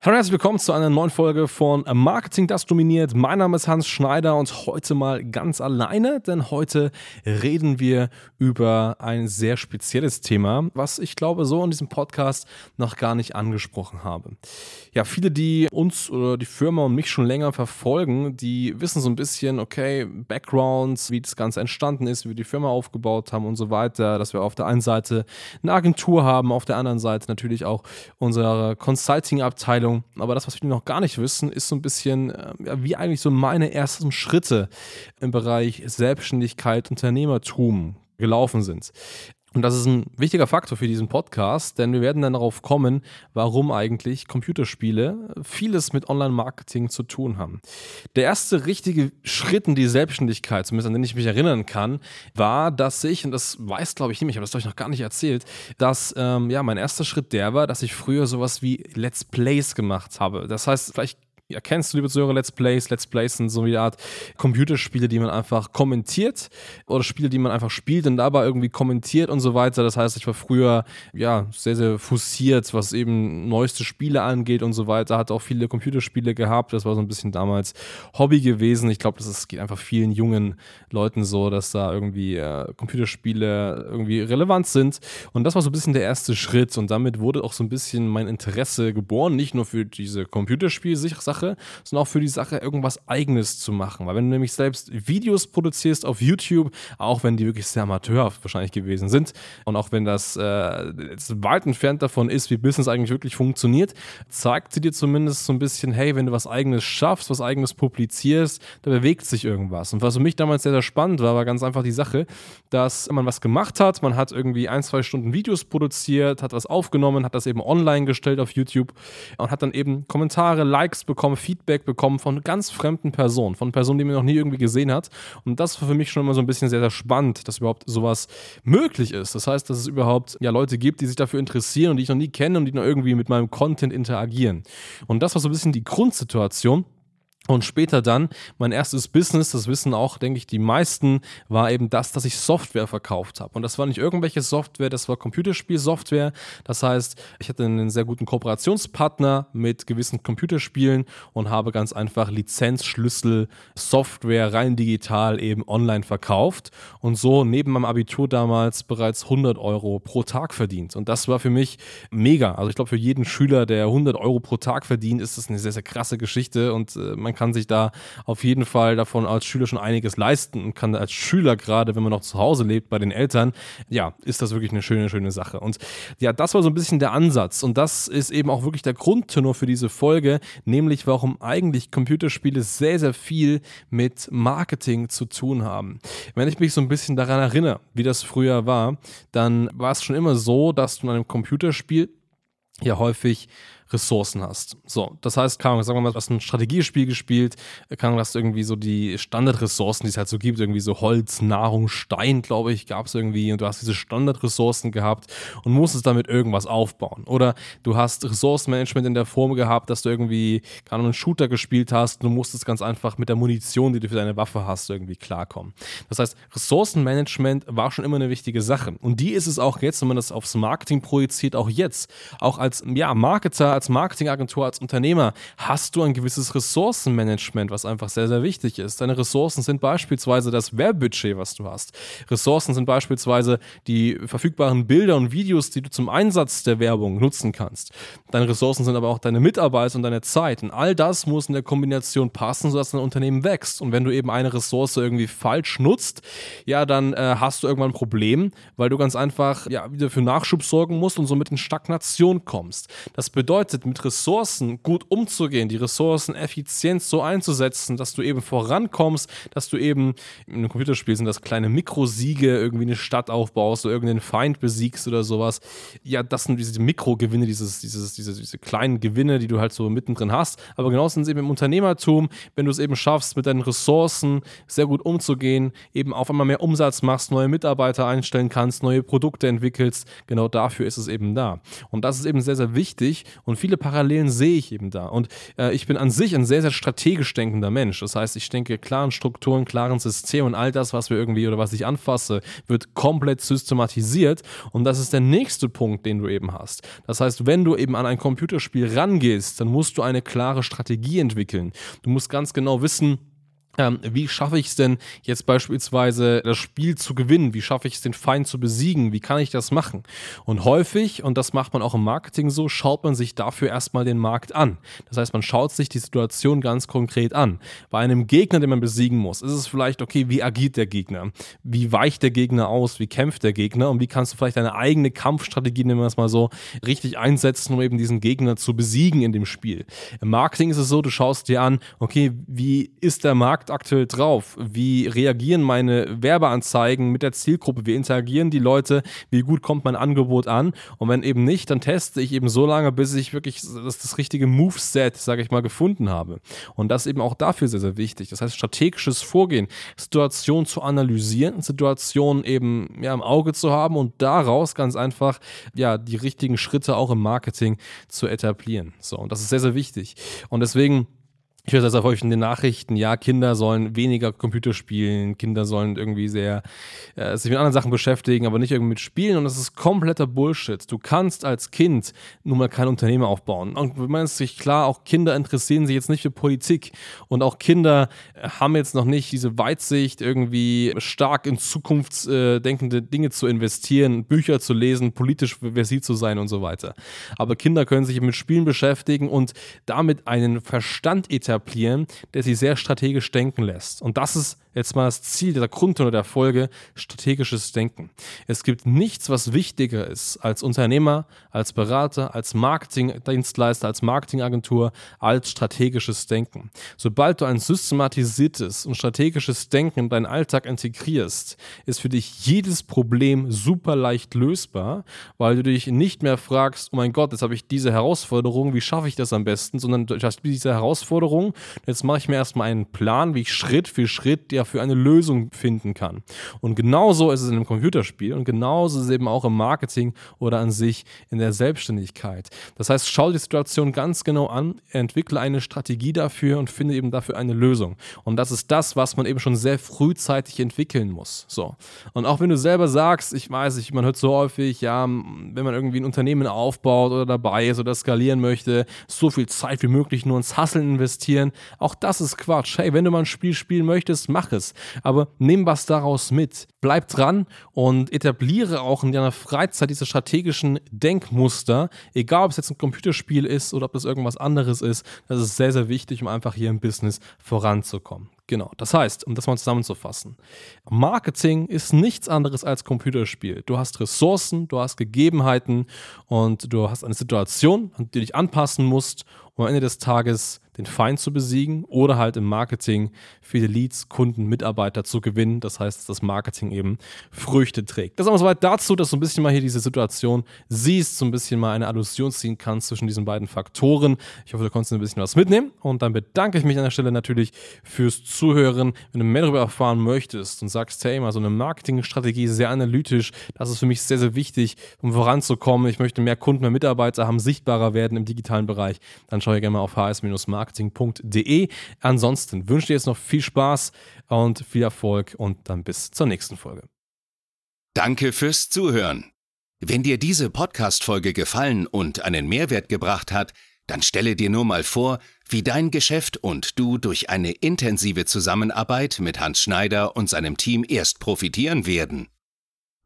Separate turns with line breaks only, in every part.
Hallo und herzlich willkommen zu einer neuen Folge von Marketing, das dominiert. Mein Name ist Hans Schneider und heute mal ganz alleine, denn heute reden wir über ein sehr spezielles Thema, was ich glaube so in diesem Podcast noch gar nicht angesprochen habe. Ja, viele, die uns oder die Firma und mich schon länger verfolgen, die wissen so ein bisschen, okay, Backgrounds, wie das Ganze entstanden ist, wie wir die Firma aufgebaut haben und so weiter, dass wir auf der einen Seite eine Agentur haben, auf der anderen Seite natürlich auch unsere Consulting-Abteilung Ahnung. Aber das, was viele noch gar nicht wissen, ist so ein bisschen, äh, wie eigentlich so meine ersten Schritte im Bereich Selbstständigkeit, Unternehmertum gelaufen sind. Und das ist ein wichtiger Faktor für diesen Podcast, denn wir werden dann darauf kommen, warum eigentlich Computerspiele vieles mit Online-Marketing zu tun haben. Der erste richtige Schritt in die Selbstständigkeit, zumindest an den ich mich erinnern kann, war, dass ich, und das weiß glaube ich nicht, ich habe das euch noch gar nicht erzählt, dass ähm, ja mein erster Schritt der war, dass ich früher sowas wie Let's Plays gemacht habe. Das heißt, vielleicht ja, kennst du, liebe Zuhörer, Let's Plays. Let's Plays sind so eine Art Computerspiele, die man einfach kommentiert oder Spiele, die man einfach spielt und dabei irgendwie kommentiert und so weiter. Das heißt, ich war früher ja sehr, sehr fussiert, was eben neueste Spiele angeht und so weiter. Hatte auch viele Computerspiele gehabt. Das war so ein bisschen damals Hobby gewesen. Ich glaube, das ist, geht einfach vielen jungen Leuten so, dass da irgendwie äh, Computerspiele irgendwie relevant sind. Und das war so ein bisschen der erste Schritt. Und damit wurde auch so ein bisschen mein Interesse geboren, nicht nur für diese Computerspiel-Sache, Sache, sondern auch für die Sache, irgendwas Eigenes zu machen. Weil wenn du nämlich selbst Videos produzierst auf YouTube, auch wenn die wirklich sehr amateurhaft wahrscheinlich gewesen sind und auch wenn das äh, weit entfernt davon ist, wie Business eigentlich wirklich funktioniert, zeigt sie dir zumindest so ein bisschen, hey, wenn du was Eigenes schaffst, was Eigenes publizierst, da bewegt sich irgendwas. Und was für mich damals sehr, sehr spannend war, war ganz einfach die Sache, dass man was gemacht hat, man hat irgendwie ein, zwei Stunden Videos produziert, hat was aufgenommen, hat das eben online gestellt auf YouTube und hat dann eben Kommentare, Likes bekommen, bekommen Feedback bekommen von ganz fremden Personen, von Personen, die man noch nie irgendwie gesehen hat. Und das war für mich schon immer so ein bisschen sehr, sehr spannend, dass überhaupt sowas möglich ist. Das heißt, dass es überhaupt ja Leute gibt, die sich dafür interessieren und die ich noch nie kenne und die noch irgendwie mit meinem Content interagieren. Und das war so ein bisschen die Grundsituation. Und später dann, mein erstes Business, das wissen auch, denke ich, die meisten, war eben das, dass ich Software verkauft habe. Und das war nicht irgendwelche Software, das war Computerspielsoftware. Das heißt, ich hatte einen sehr guten Kooperationspartner mit gewissen Computerspielen und habe ganz einfach Lizenzschlüssel, Software rein digital eben online verkauft und so neben meinem Abitur damals bereits 100 Euro pro Tag verdient. Und das war für mich mega. Also ich glaube, für jeden Schüler, der 100 Euro pro Tag verdient, ist das eine sehr, sehr krasse Geschichte und äh, man kann sich da auf jeden Fall davon als Schüler schon einiges leisten und kann als Schüler gerade, wenn man noch zu Hause lebt bei den Eltern, ja, ist das wirklich eine schöne, schöne Sache. Und ja, das war so ein bisschen der Ansatz und das ist eben auch wirklich der Grundtenor für diese Folge, nämlich warum eigentlich Computerspiele sehr, sehr viel mit Marketing zu tun haben. Wenn ich mich so ein bisschen daran erinnere, wie das früher war, dann war es schon immer so, dass du in einem Computerspiel ja häufig Ressourcen hast. So, das heißt, kann man sagen wir mal, du hast ein Strategiespiel gespielt, kann man das irgendwie so die Standardressourcen, die es halt so gibt, irgendwie so Holz, Nahrung, Stein, glaube ich, gab es irgendwie und du hast diese Standardressourcen gehabt und musstest damit irgendwas aufbauen. Oder du hast Ressourcenmanagement in der Form gehabt, dass du irgendwie, keine einen Shooter gespielt hast und du musstest ganz einfach mit der Munition, die du für deine Waffe hast, irgendwie klarkommen. Das heißt, Ressourcenmanagement war schon immer eine wichtige Sache. Und die ist es auch jetzt, wenn man das aufs Marketing projiziert, auch jetzt. Auch als ja, Marketer, als Marketingagentur, als Unternehmer hast du ein gewisses Ressourcenmanagement, was einfach sehr, sehr wichtig ist. Deine Ressourcen sind beispielsweise das Werbebudget, was du hast. Ressourcen sind beispielsweise die verfügbaren Bilder und Videos, die du zum Einsatz der Werbung nutzen kannst. Deine Ressourcen sind aber auch deine Mitarbeit und deine Zeit. Und all das muss in der Kombination passen, sodass dein Unternehmen wächst. Und wenn du eben eine Ressource irgendwie falsch nutzt, ja, dann äh, hast du irgendwann ein Problem, weil du ganz einfach ja, wieder für Nachschub sorgen musst und somit in Stagnation kommst. Das bedeutet, mit Ressourcen gut umzugehen, die Ressourcen effizient so einzusetzen, dass du eben vorankommst, dass du eben in einem Computerspiel sind das kleine Mikrosiege, irgendwie eine Stadt aufbaust oder irgendeinen Feind besiegst oder sowas. Ja, das sind diese Mikrogewinne, dieses, dieses, diese, diese kleinen Gewinne, die du halt so mittendrin hast. Aber genauso sind es eben im Unternehmertum, wenn du es eben schaffst, mit deinen Ressourcen sehr gut umzugehen, eben auf einmal mehr Umsatz machst, neue Mitarbeiter einstellen kannst, neue Produkte entwickelst, genau dafür ist es eben da. Und das ist eben sehr, sehr wichtig und viele Parallelen sehe ich eben da. Und äh, ich bin an sich ein sehr, sehr strategisch denkender Mensch. Das heißt, ich denke klaren Strukturen, klaren Systemen und all das, was wir irgendwie oder was ich anfasse, wird komplett systematisiert. Und das ist der nächste Punkt, den du eben hast. Das heißt, wenn du eben an ein Computerspiel rangehst, dann musst du eine klare Strategie entwickeln. Du musst ganz genau wissen, ähm, wie schaffe ich es denn jetzt beispielsweise das Spiel zu gewinnen? Wie schaffe ich es den Feind zu besiegen? Wie kann ich das machen? Und häufig, und das macht man auch im Marketing so, schaut man sich dafür erstmal den Markt an. Das heißt, man schaut sich die Situation ganz konkret an. Bei einem Gegner, den man besiegen muss, ist es vielleicht, okay, wie agiert der Gegner? Wie weicht der Gegner aus? Wie kämpft der Gegner? Und wie kannst du vielleicht deine eigene Kampfstrategie, nehmen wir es mal so, richtig einsetzen, um eben diesen Gegner zu besiegen in dem Spiel? Im Marketing ist es so, du schaust dir an, okay, wie ist der Markt Markt aktuell drauf? Wie reagieren meine Werbeanzeigen mit der Zielgruppe? Wie interagieren die Leute? Wie gut kommt mein Angebot an? Und wenn eben nicht, dann teste ich eben so lange, bis ich wirklich das, das richtige Moveset, sage ich mal, gefunden habe. Und das eben auch dafür sehr, sehr wichtig. Das heißt, strategisches Vorgehen, Situation zu analysieren, Situation eben ja, im Auge zu haben und daraus ganz einfach ja die richtigen Schritte auch im Marketing zu etablieren. So, und das ist sehr, sehr wichtig. Und deswegen ich höre das auf euch in den Nachrichten, ja, Kinder sollen weniger Computer spielen, Kinder sollen irgendwie sehr äh, sich mit anderen Sachen beschäftigen, aber nicht irgendwie mit Spielen und das ist kompletter Bullshit. Du kannst als Kind nun mal kein Unternehmen aufbauen. Und man ist sich klar, auch Kinder interessieren sich jetzt nicht für Politik und auch Kinder äh, haben jetzt noch nicht diese Weitsicht, irgendwie stark in zukunftsdenkende äh, Dinge zu investieren, Bücher zu lesen, politisch versiert zu sein und so weiter. Aber Kinder können sich mit Spielen beschäftigen und damit einen Verstand etablieren etablieren, der sie sehr strategisch denken lässt. Und das ist jetzt mal das Ziel der Grundton der Folge, strategisches Denken. Es gibt nichts, was wichtiger ist als Unternehmer, als Berater, als Marketingdienstleister, als Marketingagentur, als strategisches Denken. Sobald du ein systematisiertes und strategisches Denken in deinen Alltag integrierst, ist für dich jedes Problem super leicht lösbar, weil du dich nicht mehr fragst, oh mein Gott, jetzt habe ich diese Herausforderung, wie schaffe ich das am besten, sondern du hast diese Herausforderung, jetzt mache ich mir erstmal einen Plan, wie ich Schritt für Schritt ja für eine Lösung finden kann. Und genauso ist es in einem Computerspiel und genauso ist es eben auch im Marketing oder an sich in der Selbstständigkeit. Das heißt, schau die Situation ganz genau an, entwickle eine Strategie dafür und finde eben dafür eine Lösung. Und das ist das, was man eben schon sehr frühzeitig entwickeln muss. So. Und auch wenn du selber sagst, ich weiß nicht, man hört so häufig, ja, wenn man irgendwie ein Unternehmen aufbaut oder dabei ist oder skalieren möchte, so viel Zeit wie möglich nur ins Hasseln investieren. Auch das ist Quatsch. Hey, wenn du mal ein Spiel spielen möchtest, mach es. Aber nimm was daraus mit. Bleib dran und etabliere auch in deiner Freizeit diese strategischen Denkmuster. Egal, ob es jetzt ein Computerspiel ist oder ob es irgendwas anderes ist. Das ist sehr, sehr wichtig, um einfach hier im Business voranzukommen. Genau, das heißt, um das mal zusammenzufassen, Marketing ist nichts anderes als Computerspiel. Du hast Ressourcen, du hast Gegebenheiten und du hast eine Situation, an die du dich anpassen musst, um am Ende des Tages den Feind zu besiegen oder halt im Marketing viele Leads, Kunden, Mitarbeiter zu gewinnen. Das heißt, dass das Marketing eben Früchte trägt. Das ist aber soweit dazu, dass du ein bisschen mal hier diese Situation siehst, so ein bisschen mal eine Allusion ziehen kannst zwischen diesen beiden Faktoren. Ich hoffe, du konntest ein bisschen was mitnehmen und dann bedanke ich mich an der Stelle natürlich fürs Zuhören. Wenn du mehr darüber erfahren möchtest und sagst, hey, mal so eine Marketingstrategie sehr analytisch, das ist für mich sehr, sehr wichtig, um voranzukommen. Ich möchte mehr Kunden, mehr Mitarbeiter haben, sichtbarer werden im digitalen Bereich, dann schau gerne mal auf hs-marketing marketing.de. Ansonsten wünsche ich dir jetzt noch viel Spaß und viel Erfolg und dann bis zur nächsten Folge.
Danke fürs Zuhören. Wenn dir diese Podcast-Folge gefallen und einen Mehrwert gebracht hat, Dann stelle dir nur mal vor, wie dein Geschäft und du durch eine intensive Zusammenarbeit mit Hans Schneider und seinem Team erst profitieren werden.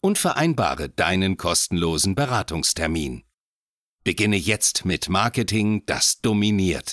und vereinbare deinen kostenlosen Beratungstermin. Beginne jetzt mit Marketing, das dominiert.